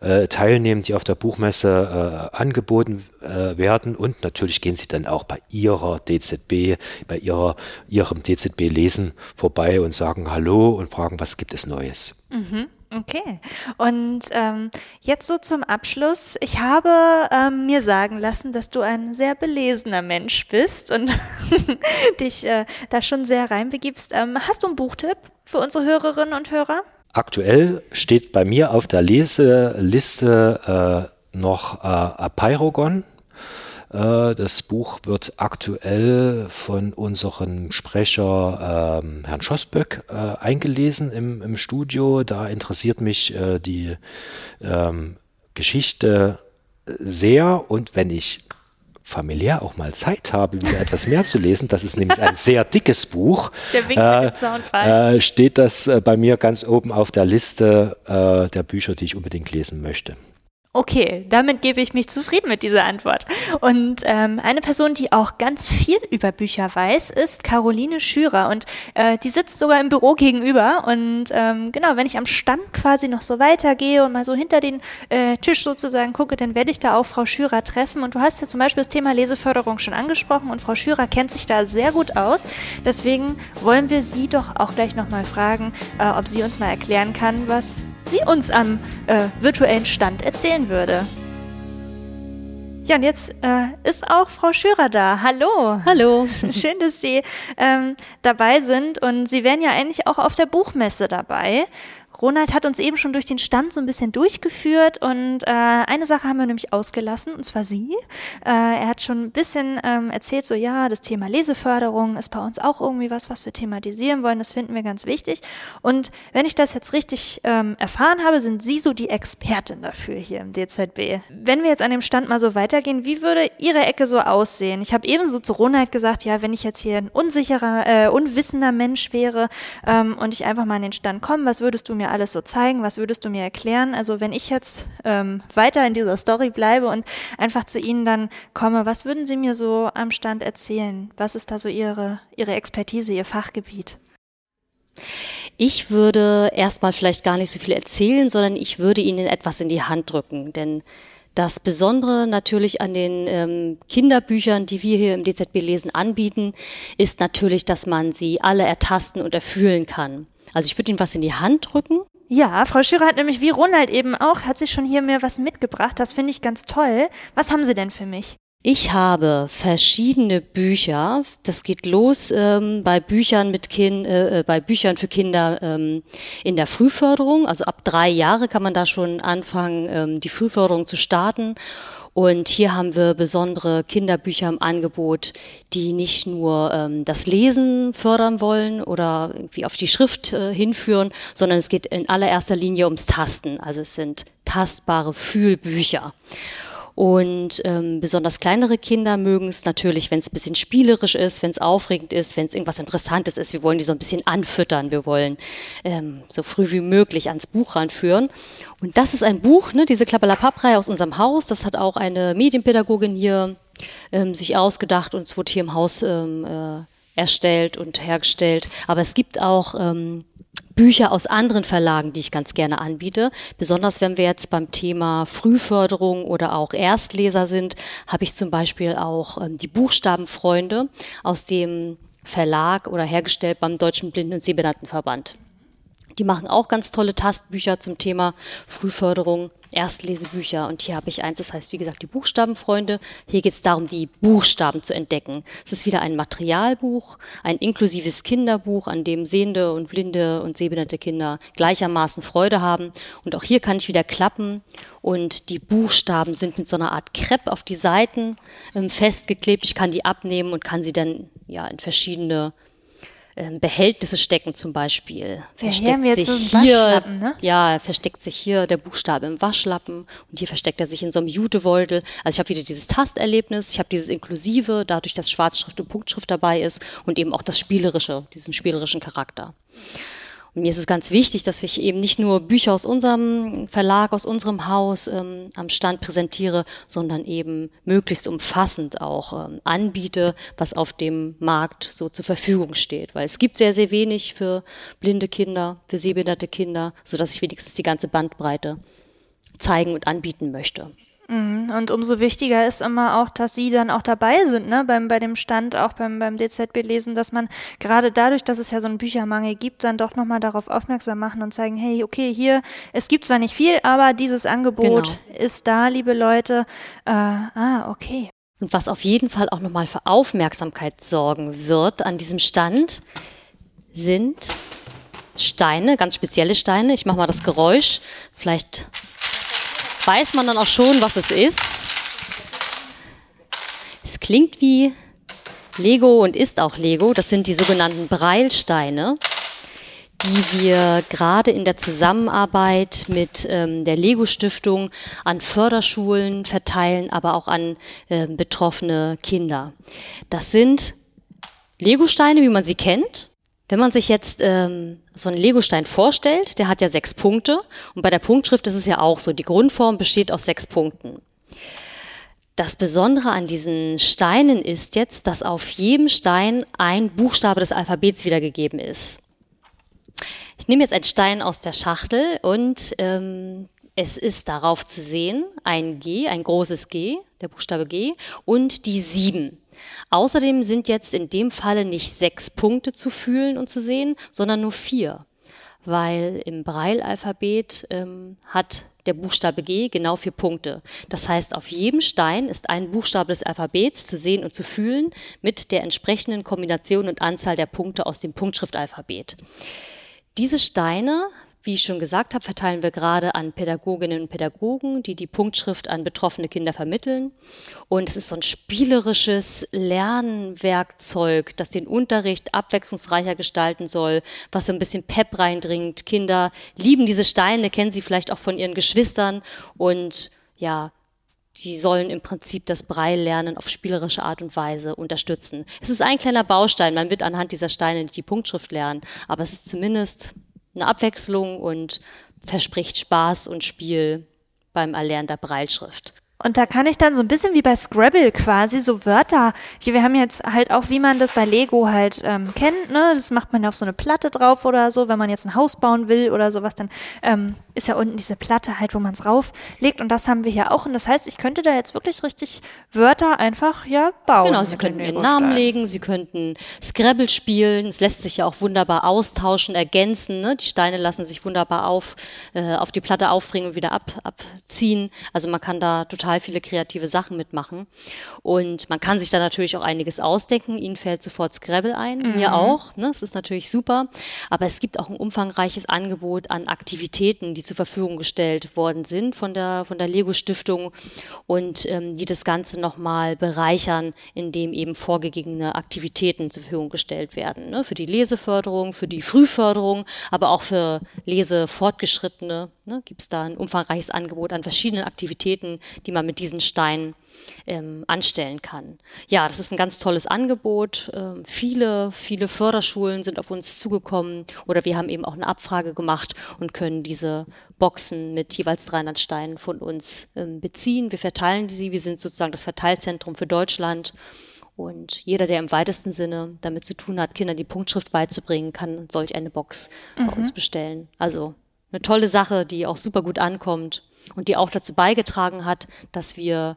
äh, teilnehmen, die auf der Buchmesse äh, angeboten äh, werden. Und natürlich gehen sie dann auch bei ihrer DZB, bei ihrer, ihrem DZB-Lesen vorbei und sagen Hallo und fragen, was gibt es Neues. Mhm. Okay. Und ähm, jetzt so zum Abschluss. Ich habe ähm, mir sagen lassen, dass du ein sehr belesener Mensch bist und (laughs) dich äh, da schon sehr reinbegibst. Ähm, hast du einen Buchtipp für unsere Hörerinnen und Hörer? Aktuell steht bei mir auf der Leseliste äh, noch äh, Apeirogon äh, das Buch wird aktuell von unserem Sprecher ähm, Herrn Schossböck äh, eingelesen im, im, Studio. Da interessiert mich äh, die ähm, Geschichte sehr und wenn ich familiär auch mal Zeit habe, wieder etwas mehr zu lesen, das ist nämlich ein sehr dickes Buch, (laughs) äh, äh, steht das äh, bei mir ganz oben auf der Liste äh, der Bücher, die ich unbedingt lesen möchte. Okay, damit gebe ich mich zufrieden mit dieser Antwort. Und ähm, eine Person, die auch ganz viel über Bücher weiß, ist Caroline Schürer. Und äh, die sitzt sogar im Büro gegenüber. Und ähm, genau, wenn ich am Stand quasi noch so weitergehe und mal so hinter den äh, Tisch sozusagen gucke, dann werde ich da auch Frau Schürer treffen. Und du hast ja zum Beispiel das Thema Leseförderung schon angesprochen. Und Frau Schürer kennt sich da sehr gut aus. Deswegen wollen wir sie doch auch gleich nochmal fragen, äh, ob sie uns mal erklären kann, was sie uns am äh, virtuellen Stand erzählen würde. Ja, und jetzt äh, ist auch Frau Schürer da. Hallo. Hallo. Schön, dass Sie ähm, dabei sind. Und Sie wären ja eigentlich auch auf der Buchmesse dabei. Ronald hat uns eben schon durch den Stand so ein bisschen durchgeführt und äh, eine Sache haben wir nämlich ausgelassen, und zwar sie. Äh, er hat schon ein bisschen ähm, erzählt, so ja, das Thema Leseförderung ist bei uns auch irgendwie was, was wir thematisieren wollen. Das finden wir ganz wichtig. Und wenn ich das jetzt richtig ähm, erfahren habe, sind Sie so die Expertin dafür hier im DZB. Wenn wir jetzt an dem Stand mal so weitergehen, wie würde Ihre Ecke so aussehen? Ich habe ebenso zu Ronald gesagt, ja, wenn ich jetzt hier ein unsicherer, äh, unwissender Mensch wäre ähm, und ich einfach mal an den Stand komme, was würdest du mir alles so zeigen? Was würdest du mir erklären? Also wenn ich jetzt ähm, weiter in dieser Story bleibe und einfach zu Ihnen dann komme, was würden Sie mir so am Stand erzählen? Was ist da so Ihre, Ihre Expertise, Ihr Fachgebiet? Ich würde erstmal vielleicht gar nicht so viel erzählen, sondern ich würde Ihnen etwas in die Hand drücken. Denn das Besondere natürlich an den ähm, Kinderbüchern, die wir hier im DZB Lesen anbieten, ist natürlich, dass man sie alle ertasten und erfühlen kann. Also ich würde Ihnen was in die Hand drücken. Ja, Frau Schürer hat nämlich wie Ronald eben auch, hat sie schon hier mir was mitgebracht. Das finde ich ganz toll. Was haben Sie denn für mich? Ich habe verschiedene Bücher. Das geht los ähm, bei Büchern mit kind, äh, äh, bei Büchern für Kinder ähm, in der Frühförderung. Also ab drei Jahre kann man da schon anfangen, ähm, die Frühförderung zu starten. Und hier haben wir besondere Kinderbücher im Angebot, die nicht nur ähm, das Lesen fördern wollen oder irgendwie auf die Schrift äh, hinführen, sondern es geht in allererster Linie ums Tasten. Also es sind tastbare Fühlbücher. Und ähm, besonders kleinere Kinder mögen es natürlich, wenn es ein bisschen spielerisch ist, wenn es aufregend ist, wenn es irgendwas Interessantes ist. Wir wollen die so ein bisschen anfüttern. Wir wollen ähm, so früh wie möglich ans Buch ranführen. Und das ist ein Buch, ne, diese Klappalapapp-Reihe aus unserem Haus. Das hat auch eine Medienpädagogin hier ähm, sich ausgedacht und es wurde hier im Haus ähm, äh, erstellt und hergestellt. Aber es gibt auch ähm, Bücher aus anderen Verlagen, die ich ganz gerne anbiete. Besonders wenn wir jetzt beim Thema Frühförderung oder auch Erstleser sind, habe ich zum Beispiel auch ähm, die Buchstabenfreunde aus dem Verlag oder hergestellt beim Deutschen Blinden- und Sehbehindertenverband. Die machen auch ganz tolle Tastbücher zum Thema Frühförderung. Erstlesebücher und hier habe ich eins, das heißt wie gesagt die Buchstabenfreunde. Hier geht es darum, die Buchstaben zu entdecken. Es ist wieder ein Materialbuch, ein inklusives Kinderbuch, an dem sehende und blinde und sehbehinderte Kinder gleichermaßen Freude haben. Und auch hier kann ich wieder klappen und die Buchstaben sind mit so einer Art Krepp auf die Seiten ähm, festgeklebt. Ich kann die abnehmen und kann sie dann ja in verschiedene Behältnisse stecken zum Beispiel. Versteckt wir sich so hier, ne? ja, versteckt sich hier der Buchstabe im Waschlappen und hier versteckt er sich in so einem Jutebeutel. Also ich habe wieder dieses Tasterlebnis, ich habe dieses Inklusive, dadurch, dass Schwarzschrift und Punktschrift dabei ist und eben auch das Spielerische, diesen spielerischen Charakter. Und mir ist es ganz wichtig, dass ich eben nicht nur Bücher aus unserem Verlag, aus unserem Haus ähm, am Stand präsentiere, sondern eben möglichst umfassend auch ähm, anbiete, was auf dem Markt so zur Verfügung steht. Weil es gibt sehr, sehr wenig für blinde Kinder, für sehbehinderte Kinder, sodass ich wenigstens die ganze Bandbreite zeigen und anbieten möchte. Mhm. Und umso wichtiger ist immer auch, dass Sie dann auch dabei sind, ne, beim, bei dem Stand, auch beim, beim DZB-Lesen, dass man gerade dadurch, dass es ja so einen Büchermangel gibt, dann doch nochmal darauf aufmerksam machen und zeigen, hey, okay, hier, es gibt zwar nicht viel, aber dieses Angebot genau. ist da, liebe Leute. Äh, ah, okay. Und was auf jeden Fall auch nochmal für Aufmerksamkeit sorgen wird an diesem Stand, sind Steine, ganz spezielle Steine. Ich mache mal das Geräusch. Vielleicht weiß man dann auch schon, was es ist. Es klingt wie Lego und ist auch Lego. Das sind die sogenannten Breilsteine, die wir gerade in der Zusammenarbeit mit ähm, der Lego-Stiftung an Förderschulen verteilen, aber auch an äh, betroffene Kinder. Das sind Lego-Steine, wie man sie kennt. Wenn man sich jetzt ähm, so einen Legostein vorstellt, der hat ja sechs Punkte und bei der Punktschrift ist es ja auch so, die Grundform besteht aus sechs Punkten. Das Besondere an diesen Steinen ist jetzt, dass auf jedem Stein ein Buchstabe des Alphabets wiedergegeben ist. Ich nehme jetzt einen Stein aus der Schachtel und ähm, es ist darauf zu sehen ein G, ein großes G, der Buchstabe G und die sieben. Außerdem sind jetzt in dem Falle nicht sechs Punkte zu fühlen und zu sehen, sondern nur vier, weil im Braille-Alphabet ähm, hat der Buchstabe G genau vier Punkte. Das heißt, auf jedem Stein ist ein Buchstabe des Alphabets zu sehen und zu fühlen mit der entsprechenden Kombination und Anzahl der Punkte aus dem Punktschriftalphabet. Diese Steine wie ich schon gesagt habe, verteilen wir gerade an Pädagoginnen und Pädagogen, die die Punktschrift an betroffene Kinder vermitteln. Und es ist so ein spielerisches Lernwerkzeug, das den Unterricht abwechslungsreicher gestalten soll, was so ein bisschen Pep reindringt. Kinder lieben diese Steine, kennen sie vielleicht auch von ihren Geschwistern und ja, die sollen im Prinzip das Breillernen auf spielerische Art und Weise unterstützen. Es ist ein kleiner Baustein, man wird anhand dieser Steine nicht die Punktschrift lernen, aber es ist zumindest eine Abwechslung und verspricht Spaß und Spiel beim Erlernen der Breilschrift. Und da kann ich dann so ein bisschen wie bei Scrabble quasi so Wörter. Wir haben jetzt halt auch, wie man das bei Lego halt ähm, kennt, ne? Das macht man ja auf so eine Platte drauf oder so, wenn man jetzt ein Haus bauen will oder sowas, dann ähm, ist ja unten diese Platte halt, wo man es rauflegt. Und das haben wir hier auch. Und das heißt, ich könnte da jetzt wirklich richtig Wörter einfach ja bauen. Genau, Sie könnten Ihren Namen legen, Sie könnten Scrabble spielen. Es lässt sich ja auch wunderbar austauschen, ergänzen. Ne? Die Steine lassen sich wunderbar auf, äh, auf die Platte aufbringen und wieder ab, abziehen. Also man kann da total total viele kreative Sachen mitmachen. Und man kann sich da natürlich auch einiges ausdenken. Ihnen fällt sofort Scrabble ein, mhm. mir auch. Ne? Das ist natürlich super. Aber es gibt auch ein umfangreiches Angebot an Aktivitäten, die zur Verfügung gestellt worden sind von der, von der Lego-Stiftung und ähm, die das Ganze nochmal bereichern, indem eben vorgegebene Aktivitäten zur Verfügung gestellt werden. Ne? Für die Leseförderung, für die Frühförderung, aber auch für Lesefortgeschrittene ne? gibt es da ein umfangreiches Angebot an verschiedenen Aktivitäten, die man man mit diesen Steinen ähm, anstellen kann. Ja, das ist ein ganz tolles Angebot. Ähm, viele, viele Förderschulen sind auf uns zugekommen oder wir haben eben auch eine Abfrage gemacht und können diese Boxen mit jeweils 300 Steinen von uns ähm, beziehen. Wir verteilen sie. Wir sind sozusagen das Verteilzentrum für Deutschland. Und jeder, der im weitesten Sinne damit zu tun hat, Kindern die Punktschrift beizubringen, kann solch eine Box mhm. bei uns bestellen. Also eine tolle Sache, die auch super gut ankommt und die auch dazu beigetragen hat, dass wir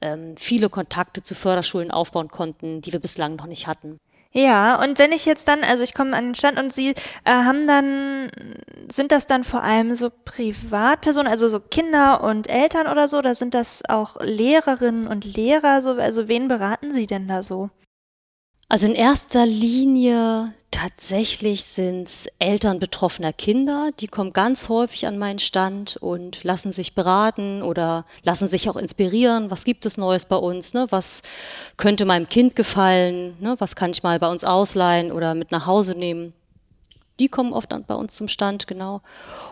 ähm, viele Kontakte zu Förderschulen aufbauen konnten, die wir bislang noch nicht hatten. Ja, und wenn ich jetzt dann, also ich komme an den Stand und Sie äh, haben dann, sind das dann vor allem so Privatpersonen, also so Kinder und Eltern oder so, oder sind das auch Lehrerinnen und Lehrer, so, also wen beraten Sie denn da so? Also in erster Linie tatsächlich sind es Eltern betroffener Kinder, die kommen ganz häufig an meinen Stand und lassen sich beraten oder lassen sich auch inspirieren. Was gibt es Neues bei uns? Ne? Was könnte meinem Kind gefallen? Ne? Was kann ich mal bei uns ausleihen oder mit nach Hause nehmen? Die kommen oft bei uns zum Stand, genau.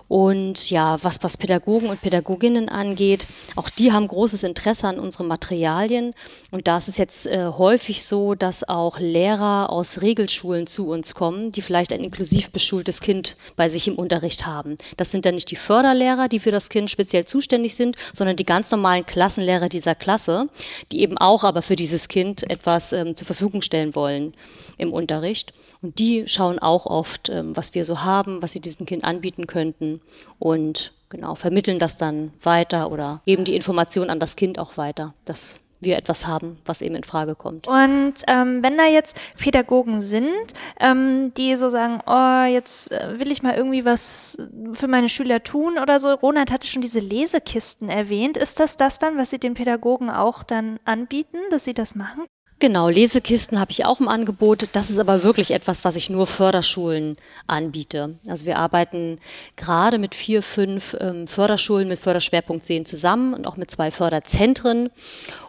Und ja, was, was Pädagogen und Pädagoginnen angeht, auch die haben großes Interesse an unseren Materialien. Und da ist es jetzt äh, häufig so, dass auch Lehrer aus Regelschulen zu uns kommen, die vielleicht ein inklusiv beschultes Kind bei sich im Unterricht haben. Das sind dann nicht die Förderlehrer, die für das Kind speziell zuständig sind, sondern die ganz normalen Klassenlehrer dieser Klasse, die eben auch aber für dieses Kind etwas ähm, zur Verfügung stellen wollen im Unterricht. Und die schauen auch oft, ähm, was wir so haben, was sie diesem Kind anbieten könnten und genau vermitteln das dann weiter oder geben die Information an das Kind auch weiter, dass wir etwas haben, was eben in Frage kommt. Und ähm, wenn da jetzt Pädagogen sind, ähm, die so sagen, oh, jetzt äh, will ich mal irgendwie was für meine Schüler tun oder so. Ronald hatte schon diese Lesekisten erwähnt. Ist das das dann, was Sie den Pädagogen auch dann anbieten, dass sie das machen? Genau, Lesekisten habe ich auch im Angebot. Das ist aber wirklich etwas, was ich nur Förderschulen anbiete. Also wir arbeiten gerade mit vier, fünf ähm, Förderschulen mit Förderschwerpunkt Sehen zusammen und auch mit zwei Förderzentren.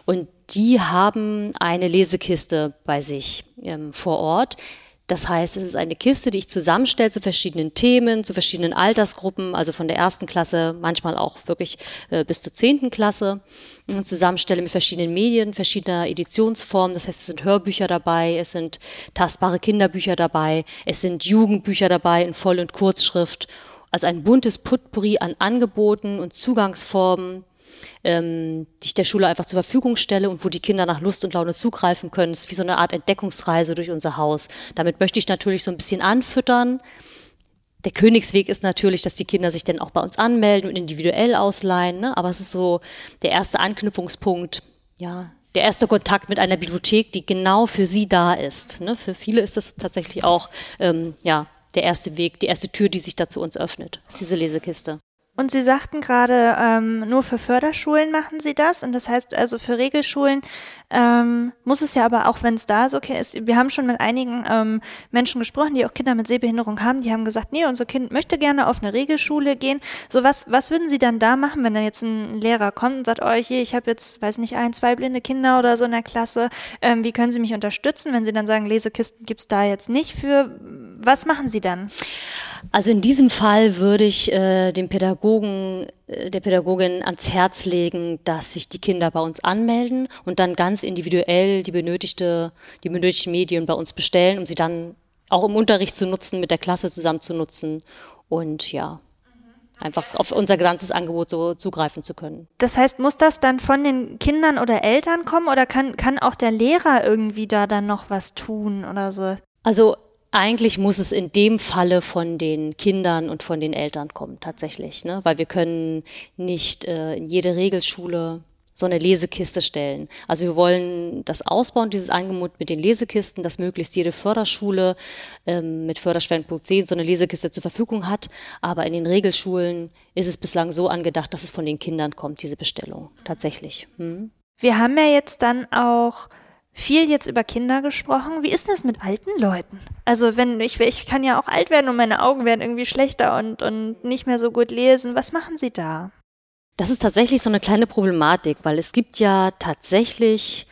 Und die haben eine Lesekiste bei sich ähm, vor Ort. Das heißt, es ist eine Kiste, die ich zusammenstelle zu verschiedenen Themen, zu verschiedenen Altersgruppen, also von der ersten Klasse, manchmal auch wirklich äh, bis zur zehnten Klasse, und zusammenstelle mit verschiedenen Medien, verschiedener Editionsformen. Das heißt, es sind Hörbücher dabei, es sind tastbare Kinderbücher dabei, es sind Jugendbücher dabei in Voll- und Kurzschrift. Also ein buntes Putpourri an Angeboten und Zugangsformen, ähm, die ich der Schule einfach zur Verfügung stelle und wo die Kinder nach Lust und Laune zugreifen können. Es ist wie so eine Art Entdeckungsreise durch unser Haus. Damit möchte ich natürlich so ein bisschen anfüttern. Der Königsweg ist natürlich, dass die Kinder sich dann auch bei uns anmelden und individuell ausleihen. Ne? Aber es ist so der erste Anknüpfungspunkt, ja, der erste Kontakt mit einer Bibliothek, die genau für sie da ist. Ne? Für viele ist das tatsächlich auch ähm, ja, der erste Weg, die erste Tür, die sich da zu uns öffnet, ist diese Lesekiste. Und Sie sagten gerade, ähm, nur für Förderschulen machen Sie das. Und das heißt also für Regelschulen ähm, muss es ja aber auch, wenn es da so okay ist, wir haben schon mit einigen ähm, Menschen gesprochen, die auch Kinder mit Sehbehinderung haben, die haben gesagt, nee, unser Kind möchte gerne auf eine Regelschule gehen. So was, was würden Sie dann da machen, wenn dann jetzt ein Lehrer kommt und sagt, oh hier, ich habe jetzt, weiß nicht, ein, zwei blinde Kinder oder so in der Klasse, ähm, wie können Sie mich unterstützen? Wenn Sie dann sagen, Lesekisten gibt's da jetzt nicht für, was machen Sie dann? Also in diesem Fall würde ich äh, dem Pädagogen, der Pädagogin ans Herz legen, dass sich die Kinder bei uns anmelden und dann ganz individuell die benötigte, die benötigten Medien bei uns bestellen, um sie dann auch im Unterricht zu nutzen, mit der Klasse zusammen zu nutzen und ja, einfach auf unser gesamtes Angebot so zugreifen zu können. Das heißt, muss das dann von den Kindern oder Eltern kommen oder kann, kann auch der Lehrer irgendwie da dann noch was tun oder so? Also eigentlich muss es in dem Falle von den Kindern und von den Eltern kommen, tatsächlich, ne? weil wir können nicht äh, in jede Regelschule so eine Lesekiste stellen. Also wir wollen das ausbauen, dieses Angebot mit den Lesekisten, dass möglichst jede Förderschule ähm, mit Förderschwerpunkt 10 so eine Lesekiste zur Verfügung hat. Aber in den Regelschulen ist es bislang so angedacht, dass es von den Kindern kommt, diese Bestellung, tatsächlich. Hm? Wir haben ja jetzt dann auch viel jetzt über Kinder gesprochen. Wie ist das mit alten Leuten? Also wenn ich, ich kann ja auch alt werden und meine Augen werden irgendwie schlechter und, und nicht mehr so gut lesen. Was machen Sie da? Das ist tatsächlich so eine kleine Problematik, weil es gibt ja tatsächlich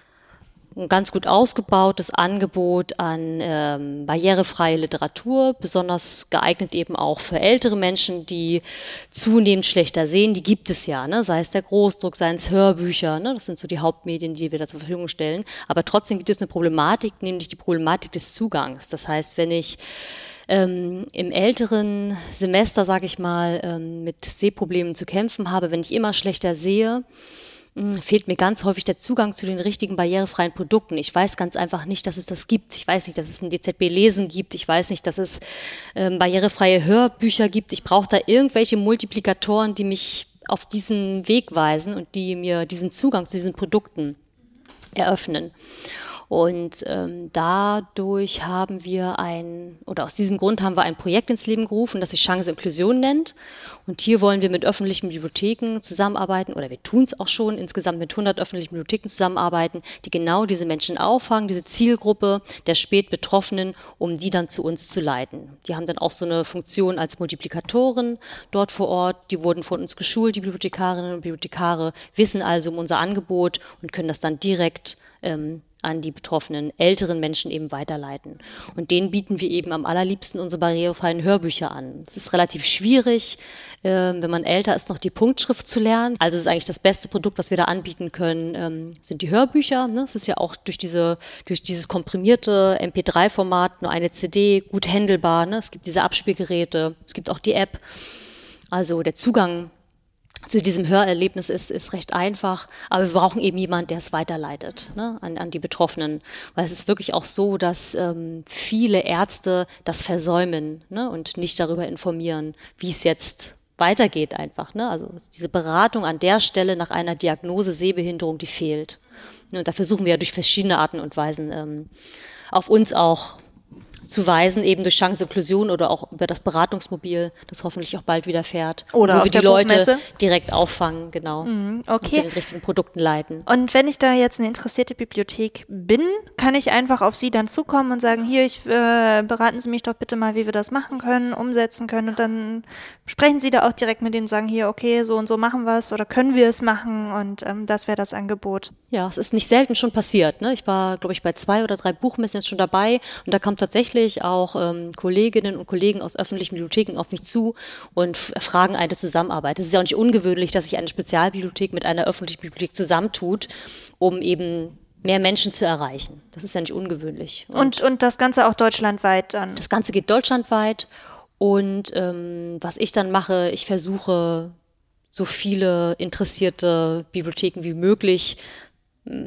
ein ganz gut ausgebautes Angebot an ähm, barrierefreie Literatur, besonders geeignet eben auch für ältere Menschen, die zunehmend schlechter sehen. Die gibt es ja, ne? sei es der Großdruck, seien es Hörbücher. Ne? Das sind so die Hauptmedien, die wir da zur Verfügung stellen. Aber trotzdem gibt es eine Problematik, nämlich die Problematik des Zugangs. Das heißt, wenn ich ähm, im älteren Semester, sage ich mal, ähm, mit Sehproblemen zu kämpfen habe, wenn ich immer schlechter sehe, fehlt mir ganz häufig der Zugang zu den richtigen barrierefreien Produkten. Ich weiß ganz einfach nicht, dass es das gibt. Ich weiß nicht, dass es ein DZB-Lesen gibt. Ich weiß nicht, dass es ähm, barrierefreie Hörbücher gibt. Ich brauche da irgendwelche Multiplikatoren, die mich auf diesen Weg weisen und die mir diesen Zugang zu diesen Produkten eröffnen. Und ähm, dadurch haben wir ein, oder aus diesem Grund haben wir ein Projekt ins Leben gerufen, das sich Chance Inklusion nennt. Und hier wollen wir mit öffentlichen Bibliotheken zusammenarbeiten, oder wir tun es auch schon, insgesamt mit 100 öffentlichen Bibliotheken zusammenarbeiten, die genau diese Menschen auffangen, diese Zielgruppe der Spätbetroffenen, um die dann zu uns zu leiten. Die haben dann auch so eine Funktion als Multiplikatoren dort vor Ort. Die wurden von uns geschult, die Bibliothekarinnen und Bibliothekare, wissen also um unser Angebot und können das dann direkt ähm, an die betroffenen älteren Menschen eben weiterleiten. Und denen bieten wir eben am allerliebsten unsere barrierefreien Hörbücher an. Es ist relativ schwierig, äh, wenn man älter ist, noch die Punktschrift zu lernen. Also es ist eigentlich das beste Produkt, was wir da anbieten können, ähm, sind die Hörbücher. Ne? Es ist ja auch durch diese, durch dieses komprimierte MP3-Format nur eine CD gut händelbar. Ne? Es gibt diese Abspielgeräte, es gibt auch die App. Also der Zugang zu diesem Hörerlebnis ist, ist recht einfach, aber wir brauchen eben jemanden, der es weiterleitet ne, an, an die Betroffenen. Weil es ist wirklich auch so, dass ähm, viele Ärzte das versäumen ne, und nicht darüber informieren, wie es jetzt weitergeht einfach. Ne? Also diese Beratung an der Stelle nach einer Diagnose Sehbehinderung, die fehlt. Und da versuchen wir ja durch verschiedene Arten und Weisen ähm, auf uns auch zu weisen, eben durch Chance Inklusion oder auch über das Beratungsmobil, das hoffentlich auch bald wieder fährt. Oder wo wir die Leute direkt auffangen, genau. Mhm, Und okay. den richtigen Produkten leiten. Und wenn ich da jetzt eine interessierte Bibliothek bin, kann ich einfach auf Sie dann zukommen und sagen, hier, ich, äh, beraten Sie mich doch bitte mal, wie wir das machen können, umsetzen können. Und dann sprechen Sie da auch direkt mit denen und sagen, hier, okay, so und so machen wir es oder können wir es machen und ähm, das wäre das Angebot. Ja, es ist nicht selten schon passiert. Ne? Ich war, glaube ich, bei zwei oder drei Buchmessen jetzt schon dabei und da kamen tatsächlich auch ähm, Kolleginnen und Kollegen aus öffentlichen Bibliotheken auf mich zu und fragen eine Zusammenarbeit. Es ist ja auch nicht ungewöhnlich, dass sich eine Spezialbibliothek mit einer öffentlichen Bibliothek zusammentut, um eben mehr Menschen zu erreichen. Das ist ja nicht ungewöhnlich. Und, und das Ganze auch deutschlandweit dann. Das Ganze geht deutschlandweit und ähm, was ich dann mache, ich versuche so viele interessierte Bibliotheken wie möglich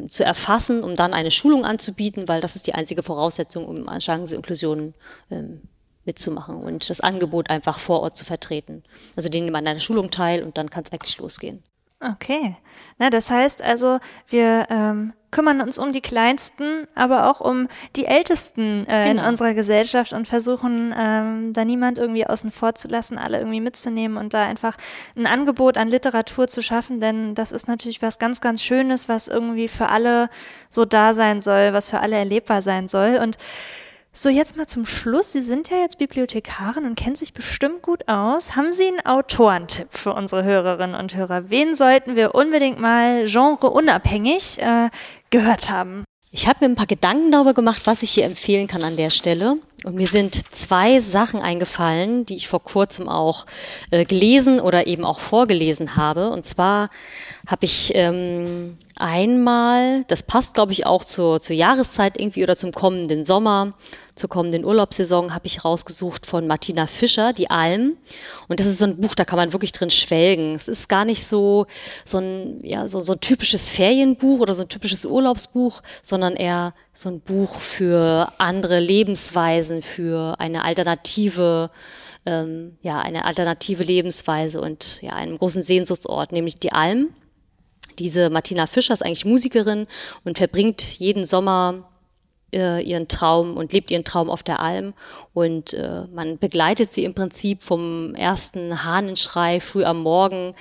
zu erfassen, um dann eine Schulung anzubieten, weil das ist die einzige Voraussetzung, um an Chanceninklusion ähm, mitzumachen und das Angebot einfach vor Ort zu vertreten. Also die nehmen an einer Schulung teil und dann kann es eigentlich losgehen. Okay. Na, das heißt also, wir ähm, kümmern uns um die Kleinsten, aber auch um die Ältesten äh, in Genau. unserer Gesellschaft und versuchen, ähm, da niemand irgendwie außen vor zu lassen, alle irgendwie mitzunehmen und da einfach ein Angebot an Literatur zu schaffen, denn das ist natürlich was ganz, ganz Schönes, was irgendwie für alle so da sein soll, was für alle erlebbar sein soll. Und so, jetzt mal zum Schluss. Sie sind ja jetzt Bibliothekarin und kennen sich bestimmt gut aus. Haben Sie einen Autorentipp für unsere Hörerinnen und Hörer? Wen sollten wir unbedingt mal genreunabhängig äh, gehört haben? Ich habe mir ein paar Gedanken darüber gemacht, was ich hier empfehlen kann an der Stelle. Und mir sind zwei Sachen eingefallen, die ich vor kurzem auch äh, gelesen oder eben auch vorgelesen habe. Und zwar habe ich ähm, einmal, das passt glaube ich auch zur, zur Jahreszeit irgendwie oder zum kommenden Sommer, zur kommenden Urlaubssaison, habe ich rausgesucht von Martina Fischer, Die Alm. Und das ist so ein Buch, da kann man wirklich drin schwelgen. Es ist gar nicht so, so, ein, ja, so, so ein typisches Ferienbuch oder so ein typisches Urlaubsbuch, sondern eher so ein Buch für andere Lebensweisen, für eine alternative ähm, ja, eine alternative Lebensweise und ja, einen großen Sehnsuchtsort, nämlich die Alm. Diese Martina Fischer ist eigentlich Musikerin und verbringt jeden Sommer äh, ihren Traum und lebt ihren Traum auf der Alm. Und äh, man begleitet sie im Prinzip vom ersten Hahnenschrei früh am Morgen,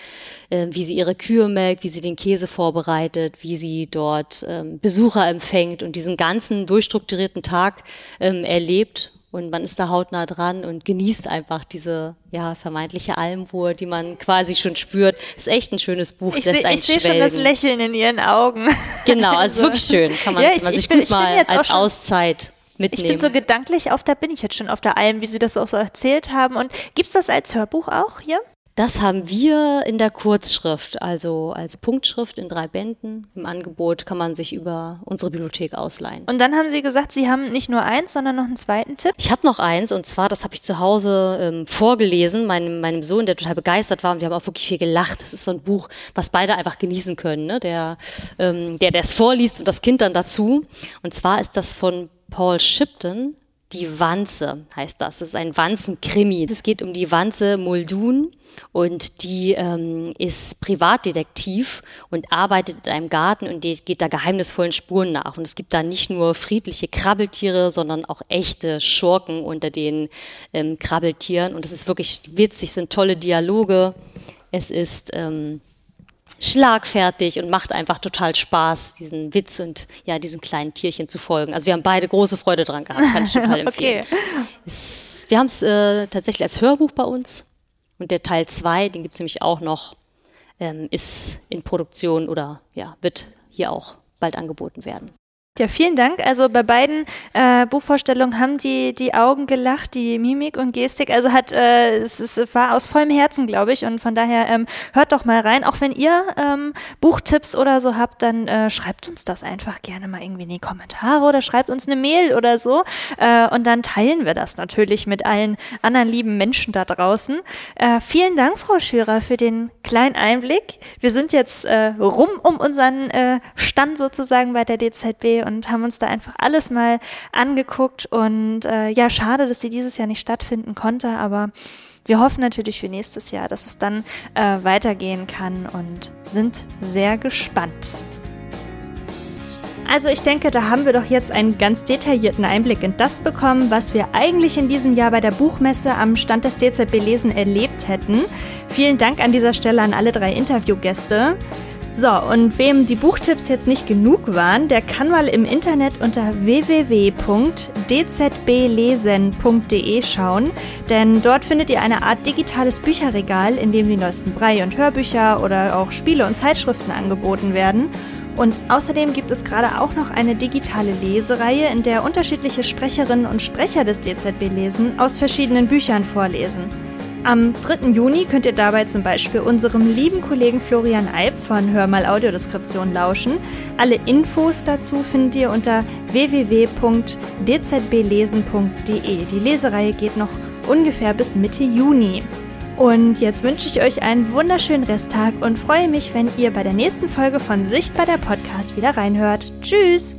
äh, wie sie ihre Kühe melkt, wie sie den Käse vorbereitet, wie sie dort ähm, Besucher empfängt und diesen ganzen durchstrukturierten Tag ähm, erlebt und man ist da hautnah dran und genießt einfach diese ja, vermeintliche Almruhe, die man quasi schon spürt. Ist echt ein schönes Buch. Ich sehe seh schon das Lächeln in ihren Augen. (laughs) Genau, also, also wirklich schön. Kann man, ja, ich, man sich bin, gut mal als Auszeit mitnehmen. Ich bin so gedanklich auf, da bin ich jetzt schon auf der Alm, wie Sie das auch so erzählt haben. Und gibt es das als Hörbuch auch hier? Das haben wir in der Kurzschrift, also als Punktschrift in drei Bänden. Im Angebot kann man sich über unsere Bibliothek ausleihen. Und dann haben Sie gesagt, Sie haben nicht nur eins, sondern noch einen zweiten Tipp? Ich habe noch eins und zwar, das habe ich zu Hause ähm, vorgelesen, meinem, meinem Sohn, der total begeistert war und wir haben auch wirklich viel gelacht. Das ist so ein Buch, was beide einfach genießen können, ne? der, ähm, der es vorliest und das Kind dann dazu. Und zwar ist das von Paul Shipton, die Wanze heißt das. Das ist ein Wanzenkrimi. Es geht um die Wanze Muldoon und die ähm, ist Privatdetektiv und arbeitet in einem Garten und geht da geheimnisvollen Spuren nach. Und es gibt da nicht nur friedliche Krabbeltiere, sondern auch echte Schurken unter den ähm, Krabbeltieren. Und es ist wirklich witzig, sind tolle Dialoge. Es ist ähm, schlagfertig und macht einfach total Spaß, diesen Witz und ja, diesen kleinen Tierchen zu folgen. Also wir haben beide große Freude dran gehabt, kann ich total (laughs) empfehlen. okay. Es, wir haben es äh, tatsächlich als Hörbuch bei uns und der Teil 2, den gibt es nämlich auch noch, ähm, ist in Produktion oder ja, wird hier auch bald angeboten werden. Ja, vielen Dank. Also bei beiden äh, Buchvorstellungen haben die die Augen gelacht, die Mimik und Gestik. Also hat äh, es, es war aus vollem Herzen, glaube ich. Und von daher ähm, hört doch mal rein. Auch wenn ihr ähm, Buchtipps oder so habt, dann äh, schreibt uns das einfach gerne mal irgendwie in die Kommentare oder schreibt uns eine Mail oder so. Äh, und dann teilen wir das natürlich mit allen anderen lieben Menschen da draußen. Äh, vielen Dank, Frau Schürer, für den kleinen Einblick. Wir sind jetzt äh, rum um unseren äh, Stand sozusagen bei der DZB und haben uns da einfach alles mal angeguckt. Und äh, ja, schade, dass sie dieses Jahr nicht stattfinden konnte, aber wir hoffen natürlich für nächstes Jahr, dass es dann äh, weitergehen kann und sind sehr gespannt. Also ich denke, da haben wir doch jetzt einen ganz detaillierten Einblick in das bekommen, was wir eigentlich in diesem Jahr bei der Buchmesse am Stand des DZB Lesen erlebt hätten. Vielen Dank an dieser Stelle an alle drei Interviewgäste. So, und wem die Buchtipps jetzt nicht genug waren, der kann mal im Internet unter www.dzblesen.de schauen, denn dort findet ihr eine Art digitales Bücherregal, in dem die neuesten Brei- und Hörbücher oder auch Spiele und Zeitschriften angeboten werden. Und außerdem gibt es gerade auch noch eine digitale Lesereihe, in der unterschiedliche Sprecherinnen und Sprecher des DZB Lesen aus verschiedenen Büchern vorlesen. Am 3. Juni könnt ihr dabei zum Beispiel unserem lieben Kollegen Florian Eib von Hör mal Audiodeskription lauschen. Alle Infos dazu findet ihr unter www.dzblesen.de. Die Lesereihe geht noch ungefähr bis Mitte Juni. Und jetzt wünsche ich euch einen wunderschönen Resttag und freue mich, wenn ihr bei der nächsten Folge von Sicht bei der Podcast wieder reinhört. Tschüss!